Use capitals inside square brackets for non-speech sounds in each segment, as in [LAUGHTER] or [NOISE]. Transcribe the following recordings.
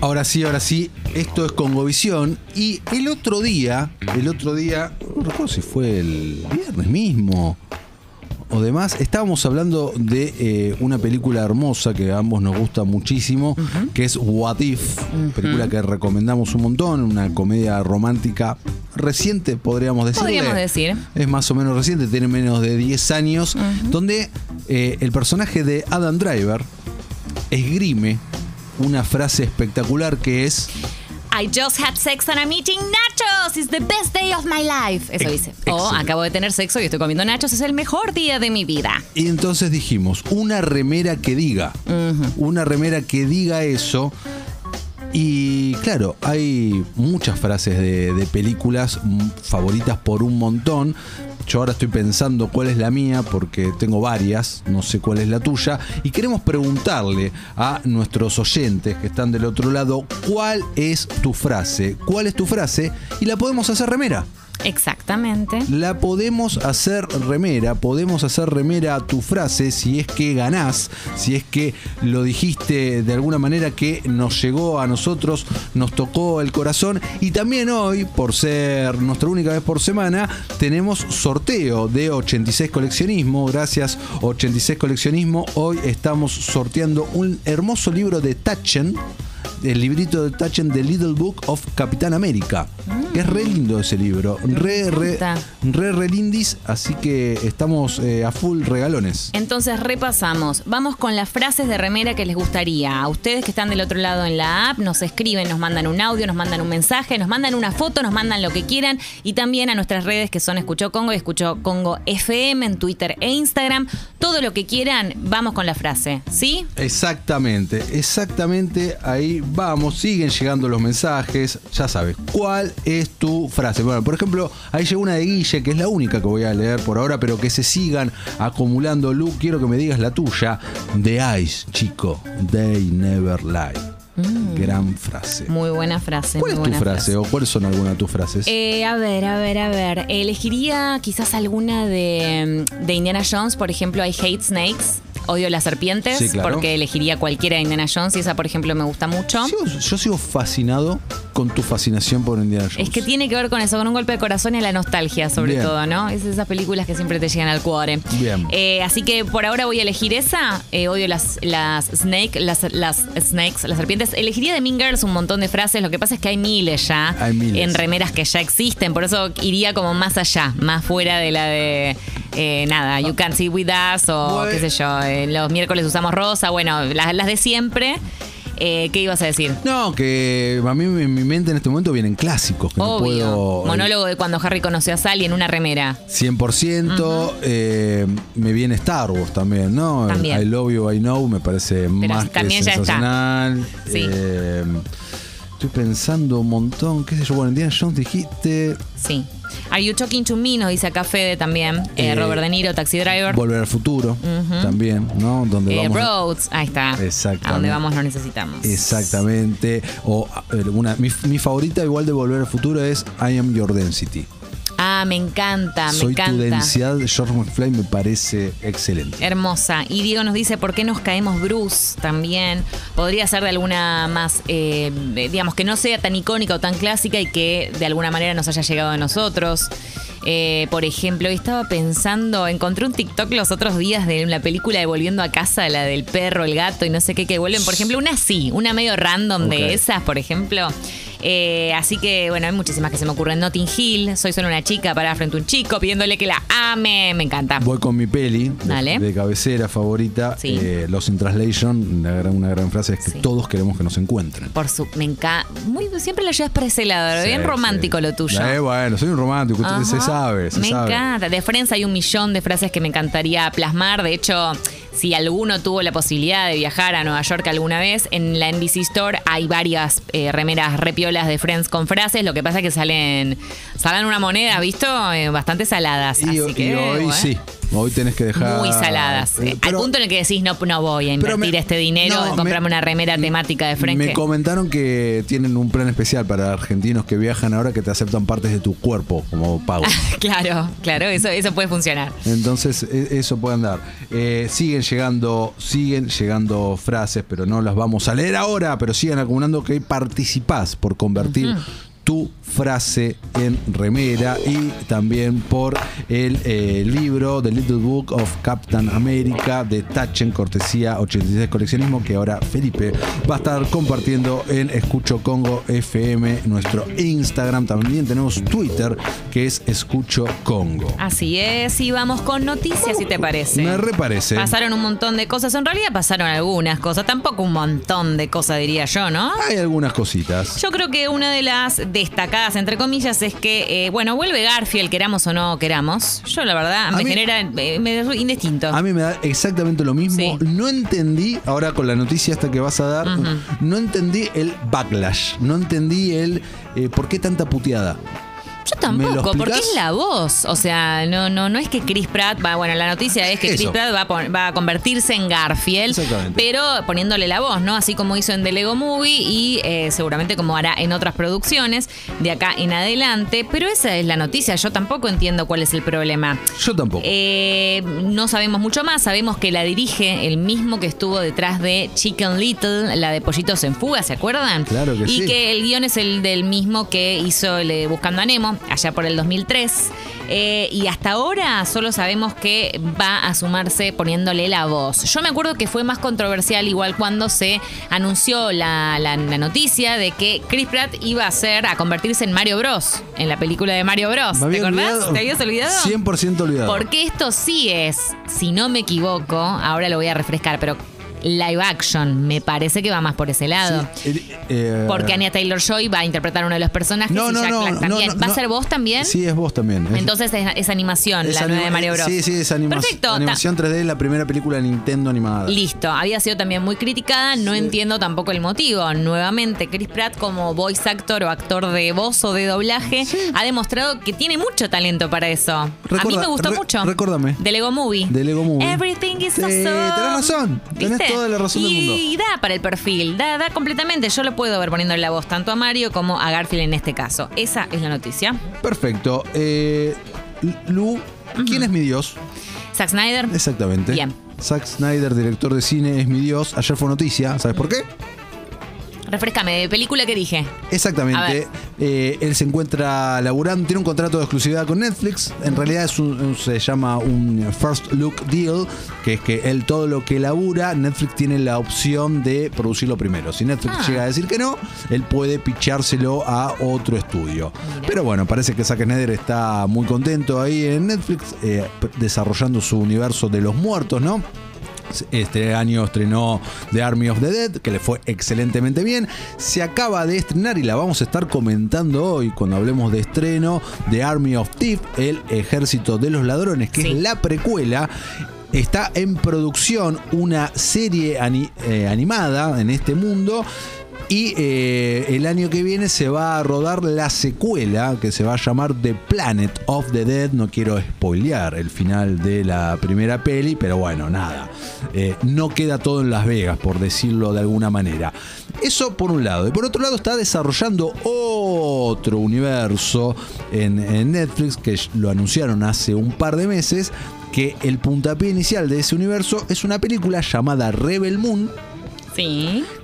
Ahora sí, ahora sí, esto es Congovisión. Y el otro día, el otro día, no recuerdo si fue el viernes mismo o demás, estábamos hablando de eh, una película hermosa que a ambos nos gusta muchísimo, que es What If, película que recomendamos un montón, una comedia romántica reciente, podríamos decir. Podríamos decir. Es más o menos reciente, tiene menos de 10 años, donde eh, el personaje de Adam Driver esgrime una frase espectacular que es I just had sex and I'm eating nachos. It's the best day of my life. Eso dice. O excelente. acabo de tener sexo y estoy comiendo nachos. Es el mejor día de mi vida. Y entonces dijimos, una remera que diga, una remera que diga eso. Y claro, hay muchas frases de, de películas favoritas por un montón. Yo ahora estoy pensando cuál es la mía porque tengo varias, no sé cuál es la tuya. Y queremos preguntarle a nuestros oyentes que están del otro lado cuál es tu frase, cuál es tu frase y la podemos hacer remera. Exactamente. La podemos hacer remera, podemos hacer remera a tu frase si es que ganás, si es que lo dijiste de alguna manera que nos llegó a nosotros, nos tocó el corazón. Y también hoy, por ser nuestra única vez por semana, tenemos sorteo de 86 coleccionismo. Gracias 86 coleccionismo, hoy estamos sorteando un hermoso libro de Tachen. El librito de Tachen de Little Book of Capitán América. Que es re lindo ese libro. Re, re, re, re lindis. Así que estamos eh, a full regalones. Entonces repasamos. Vamos con las frases de remera que les gustaría. A ustedes que están del otro lado en la app, nos escriben, nos mandan un audio, nos mandan un mensaje, nos mandan una foto, nos mandan lo que quieran. Y también a nuestras redes que son Escuchó Congo y Escuchó Congo FM en Twitter e Instagram. Todo lo que quieran, vamos con la frase. ¿Sí? Exactamente, exactamente ahí vamos, siguen llegando los mensajes, ya sabes, ¿cuál es tu frase? Bueno, por ejemplo, ahí llegó una de Guille, que es la única que voy a leer por ahora, pero que se sigan acumulando. Lu, quiero que me digas la tuya, de Ice, chico, They Never Lie. Gran frase. Muy buena frase. ¿Cuál muy es tu buena frase o cuáles son algunas de tus frases? Eh, a ver, a ver, a ver. Elegiría quizás alguna de, de Indiana Jones, por ejemplo, I Hate Snakes. Odio las serpientes, Sí, claro. porque elegiría cualquiera de Indiana Jones y esa, por ejemplo, me gusta mucho. Yo sigo fascinado con tu fascinación por Indiana Jones. Es que tiene que ver con eso, con un golpe de corazón y la nostalgia, sobre Bien. todo, ¿no? Es esas películas que siempre te llegan al cuore. Bien. Eh, así que por ahora voy a elegir esa. Eh, odio las, las snake, las, las snakes, las serpientes. Elegiría de Mean Girls un montón de frases. Lo que pasa es que hay miles ya Hay miles. en remeras que ya existen. Por eso iría como más allá, más fuera de la de eh, nada, You Can't See With Us o qué sé yo. eh, los miércoles usamos rosa. Bueno, las, las de siempre. Eh, ¿Qué ibas a decir? No, que a mí en mi mente en este momento vienen clásicos que no Obvio. puedo. Monólogo de cuando Harry conoció a Sally en una remera. 100%. eh, me viene Star Wars también, ¿no? También. I Love You, I Know me parece más que también ya está. sensacional. Sí. Eh, estoy pensando un montón, qué sé yo. Bueno, Indiana Jones dijiste Sí. Are You Talking to Me? Nos dice acá Fede también. Eh, Eh, Robert De Niro, Taxi Driver. Volver al Futuro también, ¿no? Donde Eh, vamos. Roads, ahí está. Exactamente. A donde vamos no necesitamos. Exactamente. O eh, una, mi, mi favorita igual de Volver al Futuro es I Am Your Density. Ah, me encanta, me Soy tu encanta. densidad de George McFly me parece excelente. Hermosa. Y Diego nos dice, ¿por qué nos caemos Bruce también? Podría ser de alguna más, eh, digamos, que no sea tan icónica o tan clásica y que de alguna manera nos haya llegado a nosotros. Eh, por ejemplo, estaba pensando, encontré un TikTok los otros días de la película de Volviendo a casa, la del perro, el gato y no sé qué, que vuelven. Por ejemplo, una así, una medio random de esas, por ejemplo. Eh, así que, bueno, hay muchísimas que se me ocurren. Notting Hill, soy solo una chica para frente a un chico pidiéndole que la ame. Me encanta. Voy con mi peli de, Dale. de cabecera favorita, Sí. eh, Los in Translation, una gran, una gran frase es que Sí. todos queremos que nos encuentren. Por su, me encanta. Siempre lo llevas para ese lado, Sí, bien romántico lo tuyo. Eh, bueno, soy un romántico, Ajá. se sabe, se me sabe. encanta. De Friends hay un millón de frases que me encantaría plasmar. De hecho, si alguno tuvo la posibilidad de viajar a Nueva York alguna vez, en la NBC Store hay varias eh, remeras repiolas de Friends con frases. Lo que pasa es que salen, salen una moneda, ¿visto? Eh, bastante saladas. Y, así que, y hoy bueno. sí, Hoy tenés que dejar. Muy saladas. Eh, Al punto en el que decís, no, no voy a invertir me- este dinero no, en comprarme me- una remera temática de French. Me comentaron que tienen un plan especial para argentinos que viajan ahora que te aceptan partes de tu cuerpo como pago. [LAUGHS] Claro, claro, eso, eso puede funcionar. Entonces, e- eso puede andar. Eh, siguen llegando, siguen llegando frases, pero no las vamos a leer ahora, pero sigan acumulando que participás por convertir tu frase en remera y también por el eh, libro The Little Book of Captain America de Tachen, cortesía 86 coleccionismo, que ahora Felipe va a estar compartiendo en Escucho Congo FM, nuestro Instagram. También tenemos Twitter, que es Escucho Congo. Así es, y vamos con noticias, si te parece. Me reparece. Pasaron un montón de cosas, en realidad pasaron algunas cosas, tampoco un montón de cosas diría yo, ¿no? Hay algunas cositas. Yo creo que una de las destacadas, entre comillas, es que, eh, bueno, vuelve Garfield, queramos o no queramos. Yo, la verdad, A me mí- genera eh, me indistinto. A mí me da exactamente lo mismo. Sí. No entendí, ahora con la noticia esta que vas a dar, no entendí el backlash. No entendí el eh, por qué tanta puteada. Yo ¿Me lo tampoco, porque es la voz. O sea, no, no, no es que Chris Pratt va, bueno, la noticia es que Chris. Pratt va a, pon- va a convertirse en Garfield, Exactamente. pero poniéndole la voz, ¿no? Así como hizo en The Lego Movie y eh, seguramente como hará en otras producciones de acá en adelante. Pero esa es la noticia. Yo tampoco entiendo cuál es el problema. Yo tampoco. Eh, no sabemos mucho más, sabemos que la dirige el mismo que estuvo detrás de Chicken Little, la de Pollitos en Fuga, ¿se acuerdan? Claro que y sí. que el guion es el del mismo que hizo el de Buscando a Nemo, allá por el 2003. Eh, y hasta ahora solo sabemos que va a sumarse poniéndole la voz. Yo me acuerdo que fue más controversial igual cuando se anunció la, la- la noticia de que Chris Pratt iba a ser, a convertirse en Mario Bros. En la película de Mario Bros. ¿Te acordás? olvidado. ¿Te habías olvidado? 100% olvidado. Porque esto sí es, si no me equivoco, ahora lo voy a refrescar, pero live action, me parece que va más por ese lado. Sí, eh, eh, Porque Anya Taylor Joy va a interpretar uno de los personajes No, y no, Jack no, Black también. ¿Va a ser vos también? Sí, es vos también. Es- Entonces es, es animación, es la nueva de Mario Bros. Sí, sí, es anima- Perfecto. animación 3D, la primera película de Nintendo animada. Listo, había sido también muy criticada, no entiendo tampoco el motivo. Nuevamente, Chris Pratt como voice actor o actor de voz o de doblaje ha demostrado que tiene mucho talento para eso. a mí me gustó re- mucho. recórdame. De Lego Movie. De Lego Movie. Everything is Sí, awesome. tenés razón, ¿Viste? Toda la razón del y, mundo. Y da para el perfil, da, da completamente. Yo lo puedo ver poniéndole la voz tanto a Mario como a Garfield en este caso. Esa es la noticia. Perfecto. Eh, Lu, ¿quién es mi dios? Zack Snyder. Exactamente. Bien. Zack Snyder, director de cine, es mi dios. Ayer fue noticia. ¿Sabes por qué? Refrescame, de película que dije. Exactamente. Eh, él se encuentra laburando, tiene un contrato de exclusividad con Netflix. En realidad es un- se llama un First Look Deal, que es que él todo lo que labura, Netflix tiene la opción de producirlo primero. Si Netflix Ah. llega a decir que no, él puede pichárselo a otro estudio. Mira. Pero bueno, parece que Zack Snyder está muy contento ahí en Netflix, eh, desarrollando su universo de los muertos, ¿no? Este año estrenó The Army of the Dead, que le fue excelentemente bien. Se acaba de estrenar y la vamos a estar comentando hoy cuando hablemos de estreno, The Army of Thief, el ejército de los ladrones, que Sí. es la precuela. Está en producción una serie ani- eh, animada en este mundo. Y eh, el año que viene se va a rodar la secuela que se va a llamar The Planet of the Dead. No quiero spoilear el final de la primera peli, pero bueno, nada. Eh, no queda todo en Las Vegas, por decirlo de alguna manera. Eso por un lado. Y por otro lado está desarrollando otro universo en, en Netflix que lo anunciaron hace un par de meses. Que el puntapié inicial de ese universo es una película llamada Rebel Moon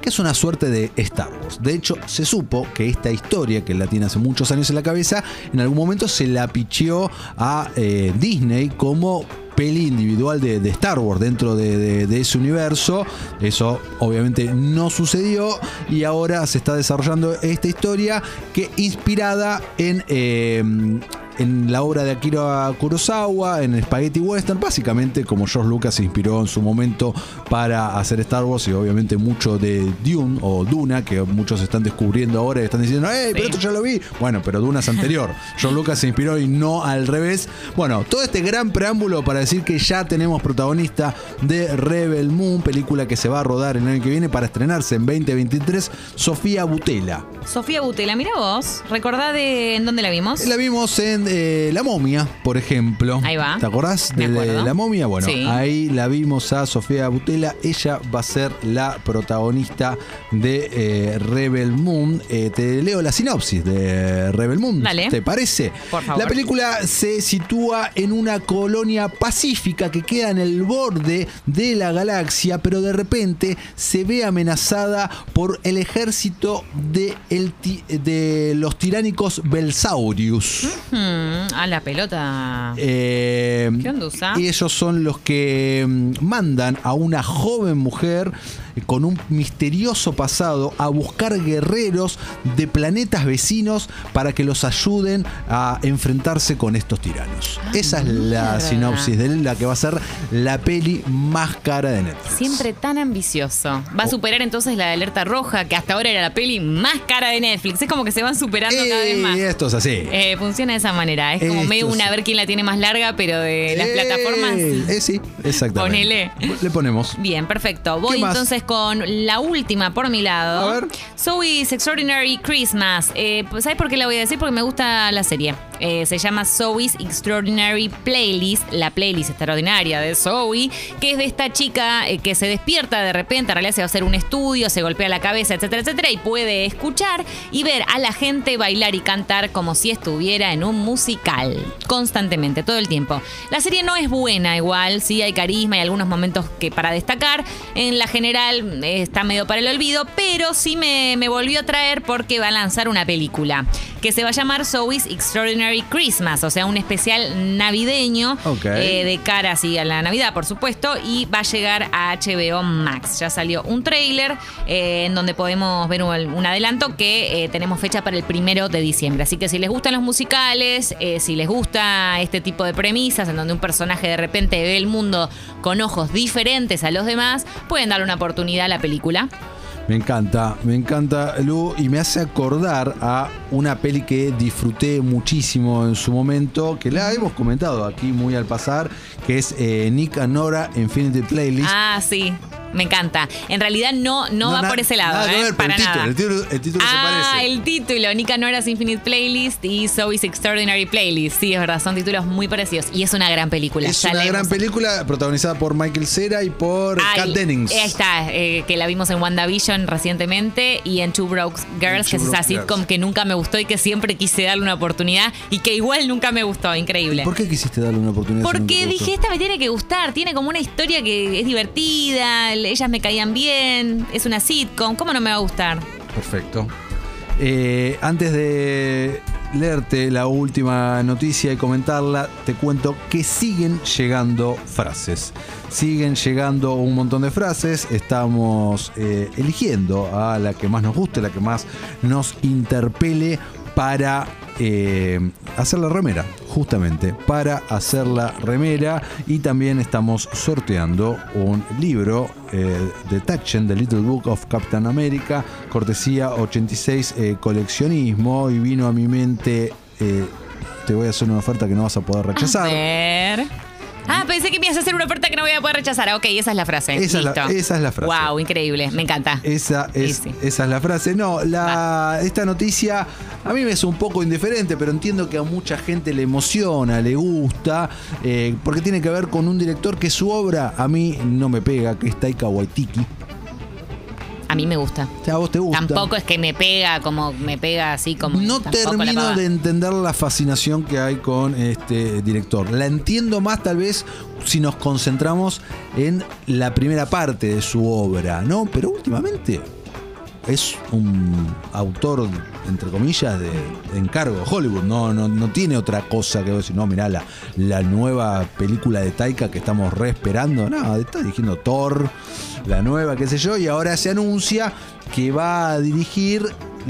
Que es una suerte de Star Wars. De hecho, se supo que esta historia, que la tiene hace muchos años en la cabeza, en algún momento se la picheó a eh, Disney como peli individual de, Star Wars dentro de, de- de ese universo. Eso obviamente no sucedió y ahora se está desarrollando esta historia que inspirada en... eh, en la obra de Akira Kurosawa, en Spaghetti Western, básicamente como George Lucas se inspiró en su momento para hacer Star Wars y obviamente mucho de Dune o Duna, que muchos están descubriendo ahora y están diciendo, ¡eh, pero esto ya lo vi! Bueno, pero Duna es anterior. [LAUGHS] George Lucas se inspiró y no al revés. Bueno, todo este gran preámbulo para decir que ya tenemos protagonista de Rebel Moon, película que se va a rodar el año que viene para estrenarse en 2023, Sofía Butela. Sofía Butela, mira vos. ¿Recordá de en dónde la vimos? La vimos en en eh, La Momia, por ejemplo. Ahí va. ¿Te acordás de. La Momia? Bueno, Sí. ahí la vimos a Sofía Butela. Ella va a ser la protagonista de eh, Rebel Moon. Eh, te leo la sinopsis de Rebel Moon. Dale. ¿Te parece? Por favor. La película se sitúa en una colonia pacífica que queda en el borde de la galaxia, pero de repente se ve amenazada por el ejército de, el ti- de los tiránicos Belsaurius. Hmm, a la pelota. Eh, ¿Qué onda usa? y ellos son los que mm, mandan a una joven mujer con un misterioso pasado a buscar guerreros de planetas vecinos para que los ayuden a enfrentarse con estos tiranos. Esa es la sinopsis de la que va a ser la peli más cara de Netflix. Siempre tan ambicioso. Oh. Va a superar entonces la de Alerta Roja, que hasta ahora era la peli más cara de Netflix. Es como que se van superando cada vez más. Y esto es así. Eh, funciona de esa manera. Es como Esto medio una a ver quién la tiene más larga, pero de las Eh, plataformas. eh, sí, exactamente. Ponele. Le ponemos. Bien, perfecto. Voy entonces con la última por mi lado. A ver. Zoe's Extraordinary Christmas. Eh, pues, ¿Sabes por qué la voy a decir? Porque me gusta la serie. Eh, se llama Zoe's Extraordinary Playlist, la playlist extraordinaria de Zoe, que es de esta chica eh, que se despierta de repente, en realidad se va a hacer un estudio, se golpea la cabeza, etcétera, etcétera, y puede escuchar y ver a la gente bailar y cantar como si estuviera en un musical, constantemente, todo el tiempo. La serie no es buena igual, sí hay carisma y algunos momentos que para destacar, en la general eh, está medio para el olvido, pero sí me, me volvió a traer porque va a lanzar una película que se va a llamar Zoe's Extraordinary Christmas, o sea, un especial navideño eh, de cara así a la Navidad, por supuesto, y va a llegar a HBO Max. Ya salió un tráiler eh, en donde podemos ver un, un adelanto que eh, tenemos fecha para el primero de diciembre. Así que si les gustan los musicales, si les gusta este tipo de premisas en donde un personaje de repente ve el mundo con ojos diferentes a los demás, pueden darle una oportunidad a la película. Me encanta, me encanta Lu y me hace acordar a una peli que disfruté muchísimo en su momento, que la hemos comentado aquí muy al pasar, que es eh, Nick and Nora Infinity Playlist. Ah, sí. Me encanta. En realidad no, no, va na- por ese lado, nada ¿eh? ver, para el título, nada. el título, el título se ah, parece. el título, Infinite Playlist y Zoe's Extraordinary Playlist. Sí, es verdad, son títulos muy parecidos. Y es una gran película. Es ya una gran película protagonizada por Michael Cera y por Ah, Kat Dennings. Ahí está, eh, que la vimos en WandaVision recientemente y en Two Broke Girls, Two que es esa sitcom Girls. que nunca me gustó y que siempre quise darle una oportunidad y que igual nunca me gustó. Increíble. ¿Por qué quisiste darle una oportunidad? Porque dije, esta me tiene que gustar, tiene como una historia que es divertida, ellas me caían bien, es una sitcom, ¿cómo no me va a gustar? Perfecto. Eh, antes de leerte la última noticia y comentarla, te cuento que siguen llegando frases. Siguen llegando un montón de frases. Estamos eh, eligiendo a la que más nos guste, la que más nos interpele para eh, hacer la remera, justamente, para hacer la remera. Y también estamos sorteando un libro eh, de Tachen, The Little Book of Captain America, cortesía 86 eh, coleccionismo. Y vino a mi mente, eh, te voy a hacer una oferta que no vas a poder A rechazar. ver. Ah, pensé que me ibas a hacer una oferta que no voy a poder rechazar. Ah, Ok, esa es la frase. Esa es la- esa es la frase. Wow, increíble. Me encanta. Esa es, Sí, sí. esa es la frase. No, la, esta noticia a mí me es un poco indiferente, pero entiendo que a mucha gente le emociona, le gusta, eh, porque tiene que ver con un director que su obra a mí no me pega, que es Taika Waititi. A mí me gusta. O sea, a vos te gusta. Tampoco es que me pega como me pega así como. No termino de entender la fascinación que hay con este director. La entiendo más tal vez si nos concentramos en la primera parte de su obra, ¿no? Pero últimamente es un autor, entre comillas, de, encargo de Hollywood. No, no, no tiene otra cosa que decir, no, mirá, la, la nueva película de Taika que estamos re esperando. No, está dirigiendo Thor, la nueva, qué sé yo, y ahora se anuncia que va a dirigir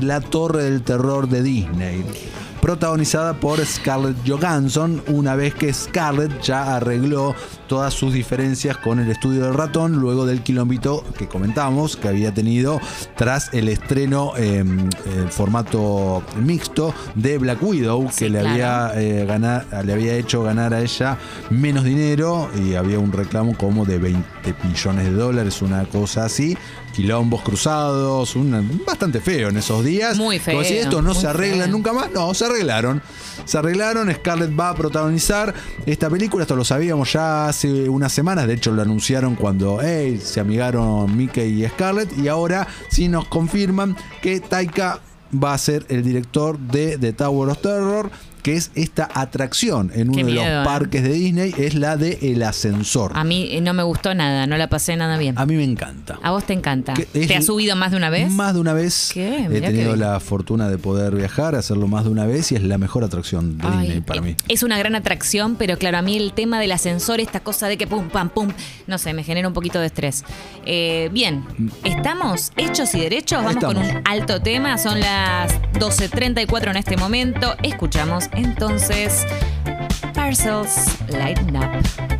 La Torre del Terror de Disney. Protagonizada por Scarlett Johansson, una vez que Scarlett ya arregló todas sus diferencias con el estudio del ratón, luego del quilombito que comentamos que había tenido tras el estreno en formato mixto de Black Widow, Sí, que le, claro. había, eh, ganar- le había hecho ganar a ella menos dinero y había un reclamo como de 20 millones de dólares, una cosa así. Quilombos cruzados, una- bastante feo en esos días. Muy Como si feo, esto no se arregla feo. nunca más. No, se arreglaron. Se arreglaron. Scarlett va a protagonizar esta película. Esto lo sabíamos ya hace unas semanas. De hecho, lo anunciaron cuando se amigaron Mickey y Scarlett. Y ahora sí nos confirman que Taika va a ser el director de The Tower of Terror. Que es esta atracción en Qué uno de miedo, los ¿eh? parques de Disney. Es la de El Ascensor. A mí eh, no me gustó nada, no la pasé nada bien. A mí me encanta. A vos te encanta. ¿Te has subido más de una vez? Más de una vez. ¿Qué? He tenido la fortuna de poder viajar, hacerlo más de una vez y es la mejor atracción de Ay, Disney para eh, mí. Es una gran atracción, pero claro, a mí el tema del ascensor, esta cosa de que pum, pam, pum, no sé, me genera un poquito de estrés. Eh, bien, ¿estamos hechos y derechos? Vamos con un alto tema, son las 12.34 en este momento. Escuchamos entonces Parcels Lighten Up.